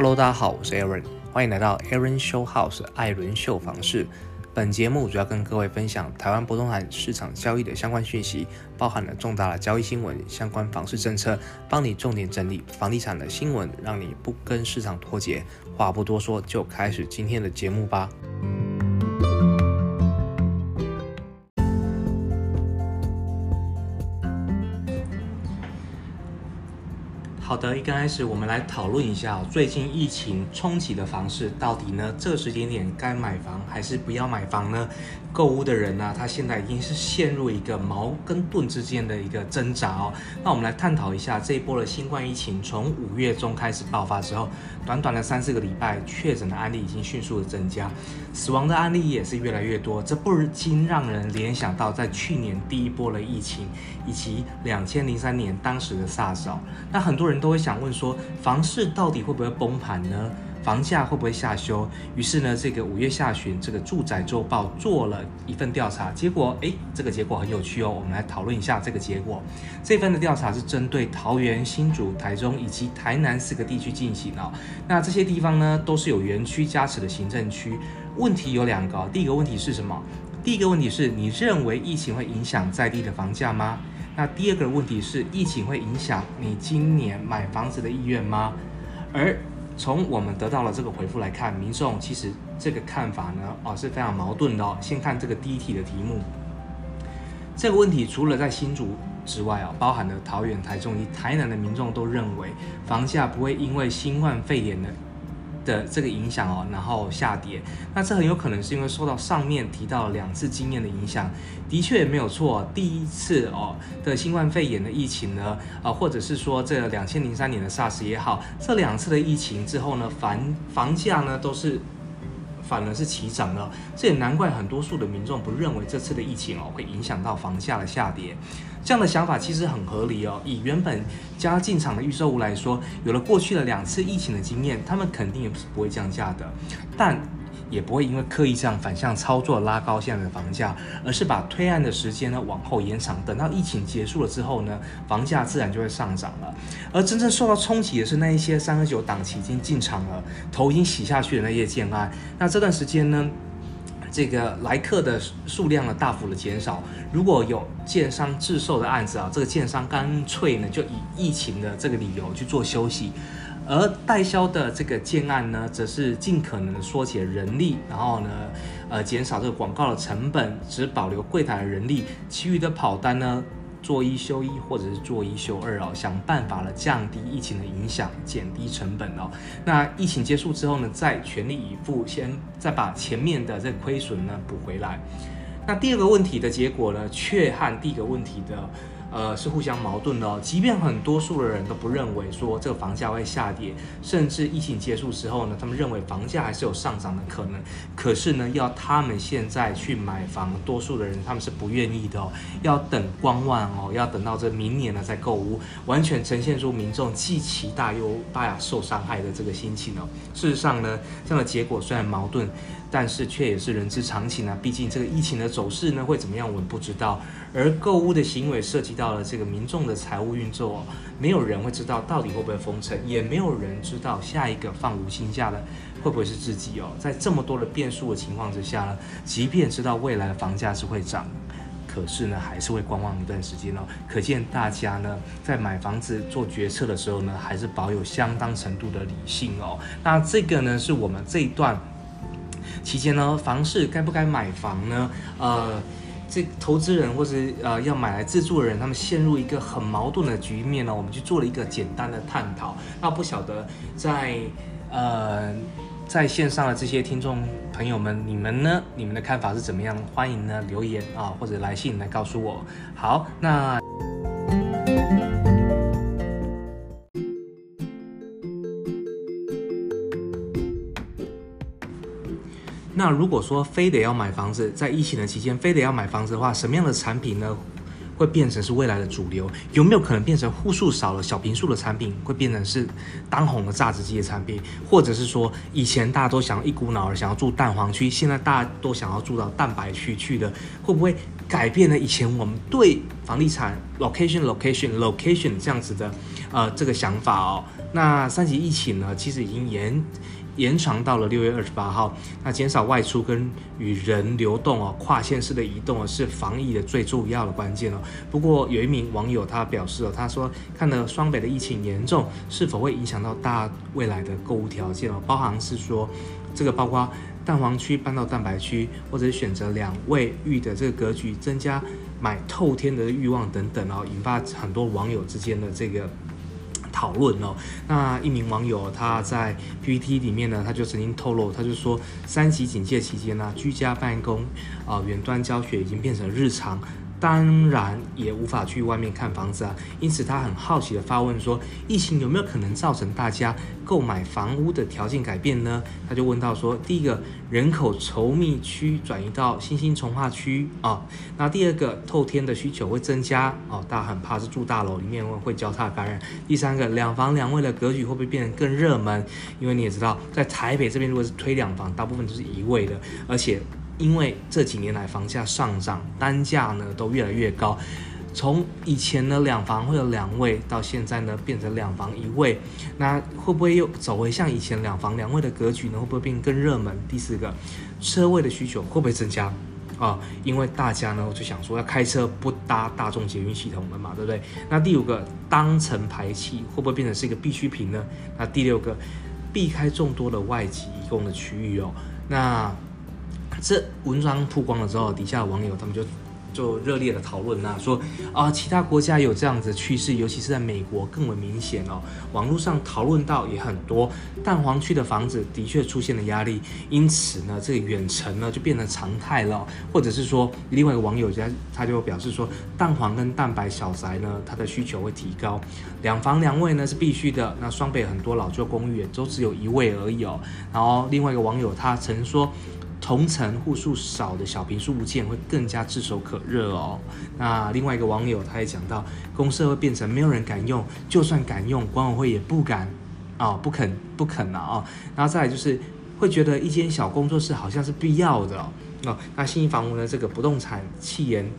Hello，大家好，我是 Aaron，欢迎来到 Aaron Show House 艾伦秀房事。本节目主要跟各位分享台湾不动产市场交易的相关讯息，包含了重大的交易新闻、相关房市政策，帮你重点整理房地产的新闻，让你不跟市场脱节。话不多说，就开始今天的节目吧。好的，一刚开始我们来讨论一下最近疫情冲击的房市，到底呢这个时间点该买房还是不要买房呢？购物的人呢，他现在已经是陷入一个矛跟盾之间的一个挣扎哦。那我们来探讨一下这一波的新冠疫情，从五月中开始爆发之后，短短的三四个礼拜，确诊的案例已经迅速的增加，死亡的案例也是越来越多，这不禁让人联想到在去年第一波的疫情，以及两千零三年当时的 SARS 哦。那很多人都会想问说，房市到底会不会崩盘呢？房价会不会下修？于是呢，这个五月下旬，这个住宅周报做了一份调查，结果，哎，这个结果很有趣哦。我们来讨论一下这个结果。这份的调查是针对桃园、新竹、台中以及台南四个地区进行哦。那这些地方呢，都是有园区加持的行政区。问题有两个，第一个问题是什么？第一个问题是你认为疫情会影响在地的房价吗？那第二个问题是疫情会影响你今年买房子的意愿吗？而从我们得到了这个回复来看，民众其实这个看法呢，哦是非常矛盾的哦。先看这个第一题的题目，这个问题除了在新竹之外啊，包含了桃园、台中以及台南的民众都认为，房价不会因为新冠肺炎的。的这个影响哦，然后下跌，那这很有可能是因为受到上面提到两次经验的影响，的确没有错。第一次哦的新冠肺炎的疫情呢，啊，或者是说这两千零三年的 SARS 也好，这两次的疫情之后呢，房房价呢都是。反而是齐涨了，这也难怪很多数的民众不认为这次的疫情哦会影响到房价的下跌。这样的想法其实很合理哦。以原本加进场的预售屋来说，有了过去的两次疫情的经验，他们肯定也是不会降价的。但也不会因为刻意这样反向操作拉高现在的房价，而是把推案的时间呢往后延长，等到疫情结束了之后呢，房价自然就会上涨了。而真正受到冲击的是那一些三十九档期已经进场了、头已经洗下去的那些建案。那这段时间呢，这个来客的数量呢大幅的减少。如果有建商自售的案子啊，这个建商干脆呢就以疫情的这个理由去做休息。而代销的这个建案呢，则是尽可能缩减人力，然后呢，呃，减少这个广告的成本，只保留柜台的人力，其余的跑单呢，做一休一或者是做一休二哦，想办法了降低疫情的影响，减低成本哦。那疫情结束之后呢，再全力以赴，先再把前面的这亏损呢补回来。那第二个问题的结果呢，却和第一个问题的。呃，是互相矛盾的哦。即便很多数的人都不认为说这个房价会下跌，甚至疫情结束之后呢，他们认为房价还是有上涨的可能。可是呢，要他们现在去买房，多数的人他们是不愿意的哦。要等观望哦，要等到这明年呢再购屋，完全呈现出民众既期待又怕受伤害的这个心情哦。事实上呢，这样的结果虽然矛盾，但是却也是人之常情啊。毕竟这个疫情的走势呢会怎么样，我们不知道。而购物的行为涉及到了这个民众的财务运作，没有人会知道到底会不会封城，也没有人知道下一个放无薪假的会不会是自己哦。在这么多的变数的情况之下呢，即便知道未来的房价是会涨，可是呢，还是会观望一段时间哦。可见大家呢，在买房子做决策的时候呢，还是保有相当程度的理性哦。那这个呢，是我们这一段期间呢，房市该不该买房呢？呃。这投资人或是呃要买来自住的人，他们陷入一个很矛盾的局面呢。我们去做了一个简单的探讨。那不晓得在呃在线上的这些听众朋友们，你们呢？你们的看法是怎么样？欢迎呢留言啊或者来信来告诉我。好，那。那如果说非得要买房子，在疫情的期间非得要买房子的话，什么样的产品呢会变成是未来的主流？有没有可能变成户数少了小平数的产品会变成是当红的榨汁机的产品？或者是说以前大家都想一股脑儿想要住蛋黄区，现在大家都想要住到蛋白区去的，会不会改变了以前我们对房地产 location location location 这样子的呃这个想法哦。那三级疫情呢，其实已经延。延长到了六月二十八号。那减少外出跟与人流动哦，跨县市的移动哦，是防疫的最重要的关键哦。不过有一名网友他表示哦，他说看了双北的疫情严重，是否会影响到大家未来的购物条件哦？包含是说这个包括蛋黄区搬到蛋白区，或者选择两卫浴的这个格局，增加买透天的欲望等等哦，引发很多网友之间的这个。讨论哦，那一名网友他在 PPT 里面呢，他就曾经透露，他就说三级警戒期间呢，居家办公啊，远端教学已经变成日常。当然也无法去外面看房子啊，因此他很好奇的发问说：疫情有没有可能造成大家购买房屋的条件改变呢？他就问到说：第一个人口稠密区转移到新兴从化区啊，那第二个透天的需求会增加哦，大家很怕是住大楼里面会交叉感染。第三个两房两卫的格局会不会变得更热门？因为你也知道，在台北这边如果是推两房，大部分都是一卫的，而且。因为这几年来房价上涨，单价呢都越来越高。从以前呢两房会有两位，到现在呢变成两房一卫，那会不会又走回像以前两房两卫的格局呢？会不会变更热门？第四个，车位的需求会不会增加啊？因为大家呢就想说要开车不搭大众捷运系统了嘛，对不对？那第五个，当成排气会不会变成是一个必需品呢？那第六个，避开众多的外籍移工的区域哦，那。这文章曝光了之后，底下的网友他们就。就热烈的讨论呐，说啊，其他国家有这样子趋势，尤其是在美国更为明显哦。网络上讨论到也很多，蛋黄区的房子的确出现了压力，因此呢，这个远程呢就变成常态了。或者是说，另外一个网友家他就表示说，蛋黄跟蛋白小宅呢，它的需求会提高，两房两卫呢是必须的。那双北很多老旧公寓都只有一卫而已哦。然后另外一个网友他曾说。同层户数少的小平数物件会更加炙手可热哦。那另外一个网友他也讲到，公社会变成没有人敢用，就算敢用，管委会也不敢啊，不肯不肯了啊。然后再来就是会觉得一间小工作室好像是必要的哦。那新房屋的，这个不动产气研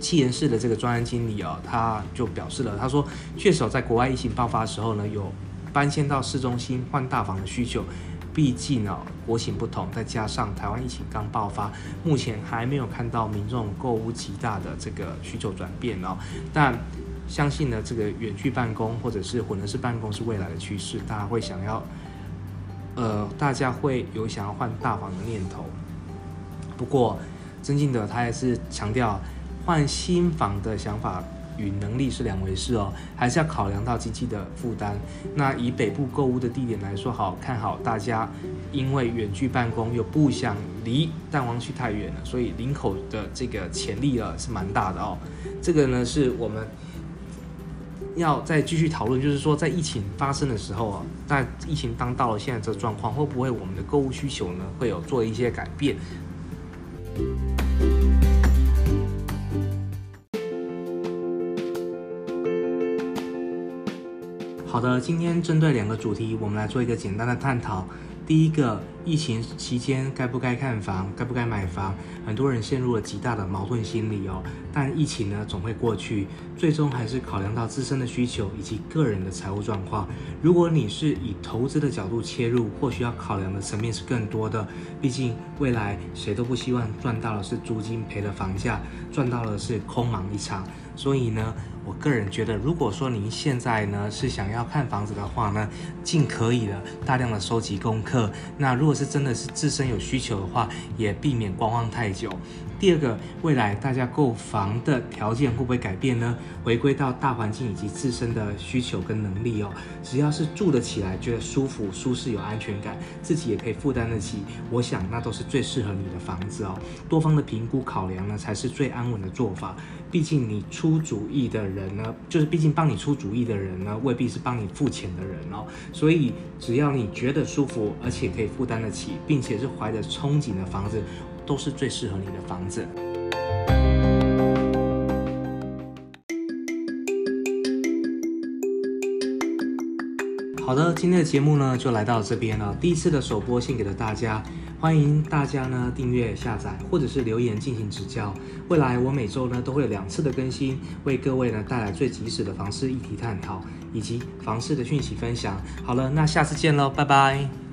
气研室的这个专案经理哦，他就表示了，他说确实在国外疫情爆发的时候呢，有搬迁到市中心换大房的需求。毕竟哦，国情不同，再加上台湾疫情刚爆发，目前还没有看到民众购物极大的这个需求转变哦。但相信呢，这个远距办公或者是混合式办公是未来的趋势，大家会想要，呃，大家会有想要换大房的念头。不过，曾进德他还是强调换新房的想法。与能力是两回事哦，还是要考量到经济的负担。那以北部购物的地点来说，好看好大家，因为远距办公又不想离蛋黄区太远了，所以林口的这个潜力啊是蛮大的哦。这个呢是我们要再继续讨论，就是说在疫情发生的时候啊，在疫情当到了现在这状况，会不会我们的购物需求呢会有做一些改变？的，今天针对两个主题，我们来做一个简单的探讨。第一个，疫情期间该不该看房，该不该买房？很多人陷入了极大的矛盾心理哦。但疫情呢，总会过去，最终还是考量到自身的需求以及个人的财务状况。如果你是以投资的角度切入，或许要考量的层面是更多的。毕竟未来谁都不希望赚到的是租金赔了房价，赚到的是空忙一场。所以呢。我个人觉得，如果说您现在呢是想要看房子的话呢，尽可以的大量的收集功课。那如果是真的是自身有需求的话，也避免观望太久。第二个，未来大家购房的条件会不会改变呢？回归到大环境以及自身的需求跟能力哦。只要是住得起来，觉得舒服、舒适、有安全感，自己也可以负担得起，我想那都是最适合你的房子哦。多方的评估考量呢，才是最安稳的做法。毕竟你出主意的人呢，就是毕竟帮你出主意的人呢，未必是帮你付钱的人哦。所以只要你觉得舒服，而且可以负担得起，并且是怀着憧憬的房子。都是最适合你的房子。好的，今天的节目呢就来到这边了。第一次的首播献给了大家。欢迎大家呢订阅、下载或者是留言进行指教。未来我每周呢都会有两次的更新，为各位呢带来最及时的房市议题探讨以及房市的讯息分享。好了，那下次见喽，拜拜。